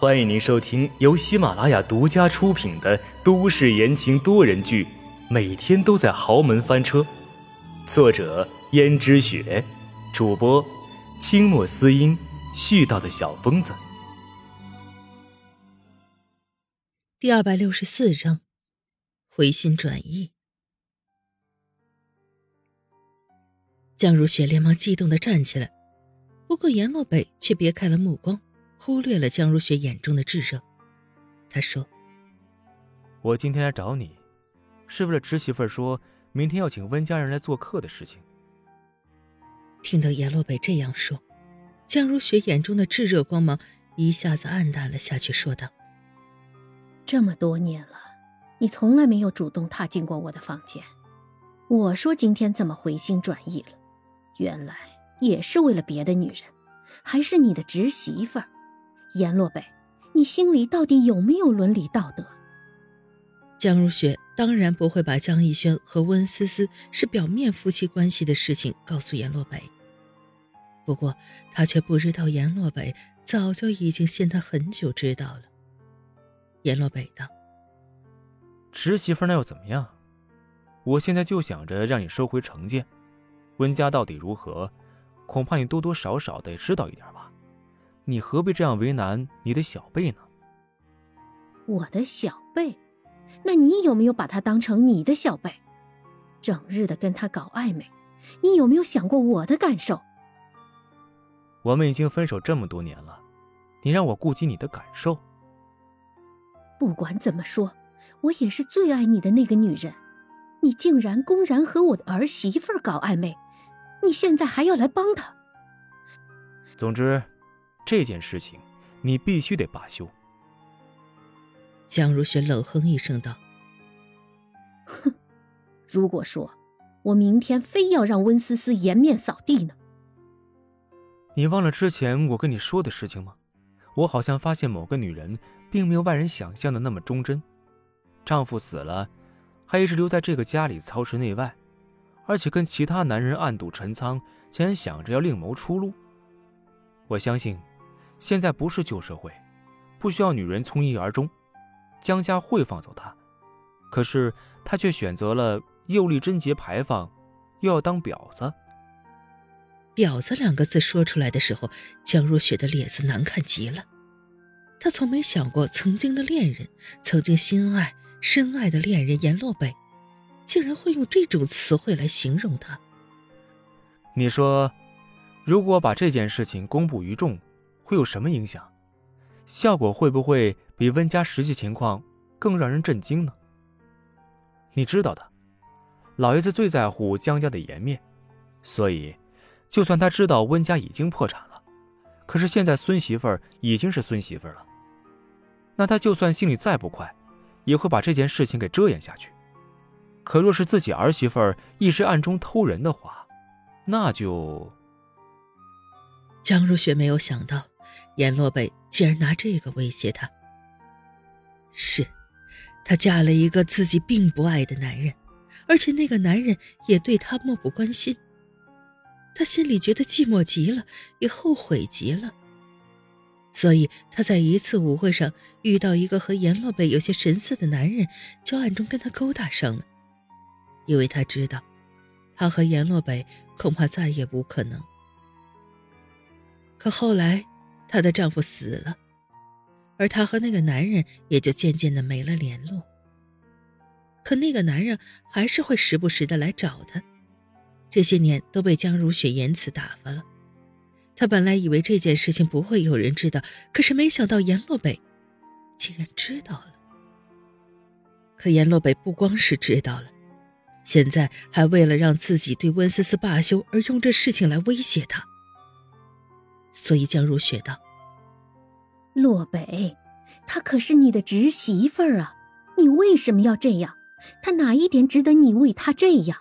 欢迎您收听由喜马拉雅独家出品的都市言情多人剧《每天都在豪门翻车》，作者：胭脂雪，主播：清墨思音，絮叨的小疯子。第二百六十四章，回心转意。江如雪连忙激动的站起来，不过颜洛北却别开了目光，忽略了江如雪眼中的炙热。他说：“我今天来找你，是为了侄媳妇说明天要请温家人来做客的事情。”听到阎洛北这样说，江如雪眼中的炙热光芒一下子暗淡了下去，说道：“这么多年了，你从来没有主动踏进过我的房间。我说今天怎么回心转意了？”原来也是为了别的女人，还是你的侄媳妇儿，阎洛北，你心里到底有没有伦理道德？江如雪当然不会把江逸轩和温思思是表面夫妻关系的事情告诉阎洛北，不过她却不知道阎洛北早就已经信她很久知道了。阎洛北道：“侄媳妇那又怎么样？我现在就想着让你收回成见。”温家到底如何？恐怕你多多少少得知道一点吧。你何必这样为难你的小贝呢？我的小贝，那你有没有把他当成你的小贝？整日的跟他搞暧昧，你有没有想过我的感受？我们已经分手这么多年了，你让我顾及你的感受？不管怎么说，我也是最爱你的那个女人，你竟然公然和我的儿媳妇搞暧昧！你现在还要来帮他？总之，这件事情你必须得罢休。江如雪冷哼一声道：“哼，如果说我明天非要让温思思颜面扫地呢？你忘了之前我跟你说的事情吗？我好像发现某个女人并没有外人想象的那么忠贞，丈夫死了，还一直留在这个家里操持内外。”而且跟其他男人暗度陈仓，竟然想着要另谋出路。我相信，现在不是旧社会，不需要女人从一而终。江家会放走他，可是他却选择了又立贞节牌坊，又要当婊子。婊子两个字说出来的时候，江若雪的脸色难看极了。她从没想过，曾经的恋人，曾经心爱深爱的恋人严洛北。竟然会用这种词汇来形容他。你说，如果把这件事情公布于众，会有什么影响？效果会不会比温家实际情况更让人震惊呢？你知道的，老爷子最在乎江家的颜面，所以，就算他知道温家已经破产了，可是现在孙媳妇儿已经是孙媳妇儿了，那他就算心里再不快，也会把这件事情给遮掩下去。可若是自己儿媳妇儿一直暗中偷人的话，那就……江如雪没有想到，阎洛北竟然拿这个威胁她。是，她嫁了一个自己并不爱的男人，而且那个男人也对她漠不关心。她心里觉得寂寞极了，也后悔极了。所以她在一次舞会上遇到一个和阎洛北有些神似的男人，就暗中跟他勾搭上了。因为她知道，她和阎洛北恐怕再也不可能。可后来，她的丈夫死了，而她和那个男人也就渐渐的没了联络。可那个男人还是会时不时的来找她，这些年都被江如雪言辞打发了。她本来以为这件事情不会有人知道，可是没想到阎洛北竟然知道了。可阎洛北不光是知道了。现在还为了让自己对温思思罢休而用这事情来威胁他，所以江如雪道：“洛北，她可是你的侄媳妇儿啊，你为什么要这样？她哪一点值得你为她这样？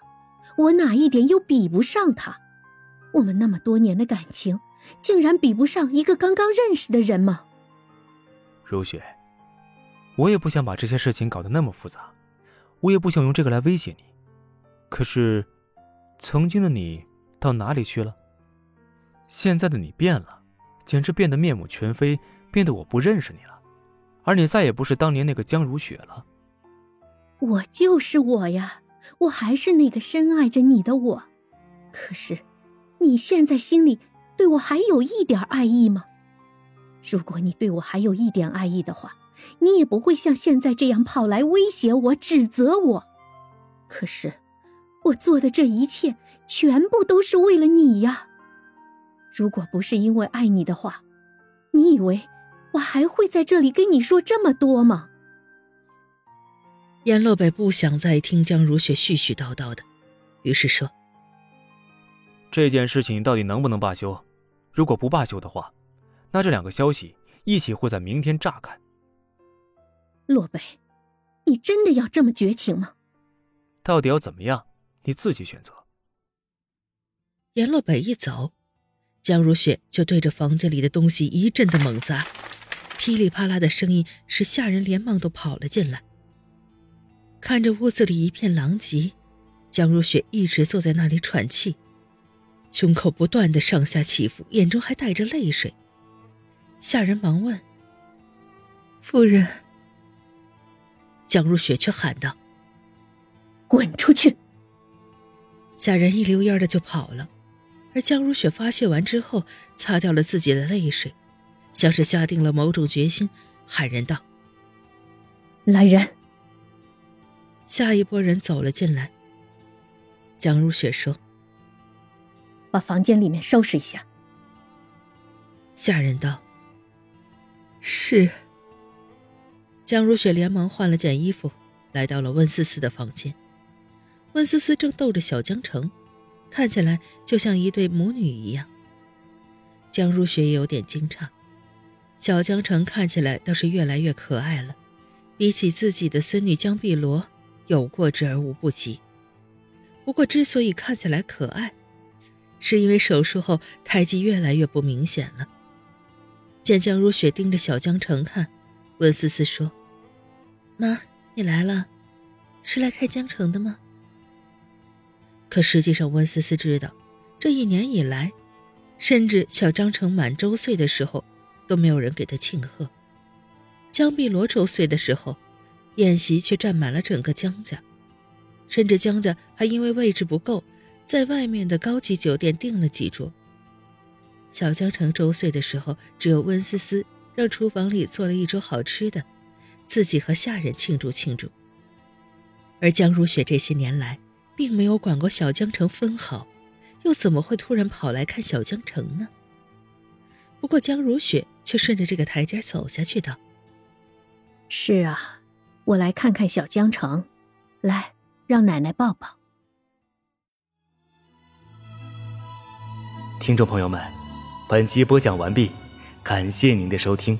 我哪一点又比不上她？我们那么多年的感情，竟然比不上一个刚刚认识的人吗？”如雪，我也不想把这些事情搞得那么复杂，我也不想用这个来威胁你。可是，曾经的你到哪里去了？现在的你变了，简直变得面目全非，变得我不认识你了，而你再也不是当年那个江如雪了。我就是我呀，我还是那个深爱着你的我。可是，你现在心里对我还有一点爱意吗？如果你对我还有一点爱意的话，你也不会像现在这样跑来威胁我、指责我。可是，我做的这一切全部都是为了你呀。如果不是因为爱你的话，你以为我还会在这里跟你说这么多吗？阎洛北不想再听江如雪絮絮叨叨的，于是说：“这件事情到底能不能罢休？如果不罢休的话，那这两个消息一起会在明天炸开。”洛北，你真的要这么绝情吗？到底要怎么样？你自己选择。阎洛北一走，江如雪就对着房间里的东西一阵的猛砸，噼里啪啦的声音使下人连忙都跑了进来。看着屋子里一片狼藉，江如雪一直坐在那里喘气，胸口不断的上下起伏，眼中还带着泪水。下人忙问：“夫人。”江如雪却喊道：“滚出去！”下人一溜烟的就跑了，而江如雪发泄完之后，擦掉了自己的泪水，像是下定了某种决心，喊人道：“来人！”下一波人走了进来。江如雪说：“把房间里面收拾一下。”下人道：“是。”江如雪连忙换了件衣服，来到了温思思的房间。温思思正逗着小江城，看起来就像一对母女一样。江如雪也有点惊诧，小江城看起来倒是越来越可爱了，比起自己的孙女江碧罗，有过之而无不及。不过，之所以看起来可爱，是因为手术后胎记越来越不明显了。见江如雪盯着小江城看。温思思说：“妈，你来了，是来开江城的吗？”可实际上，温思思知道，这一年以来，甚至小张成满周岁的时候，都没有人给他庆贺。江碧罗周岁的时候，宴席却占满了整个江家，甚至江家还因为位置不够，在外面的高级酒店订了几桌。小江城周岁的时候，只有温思思。让厨房里做了一桌好吃的，自己和下人庆祝庆祝。而江如雪这些年来并没有管过小江城分毫，又怎么会突然跑来看小江城呢？不过江如雪却顺着这个台阶走下去道：“是啊，我来看看小江城，来让奶奶抱抱。”听众朋友们，本集播讲完毕。感谢您的收听。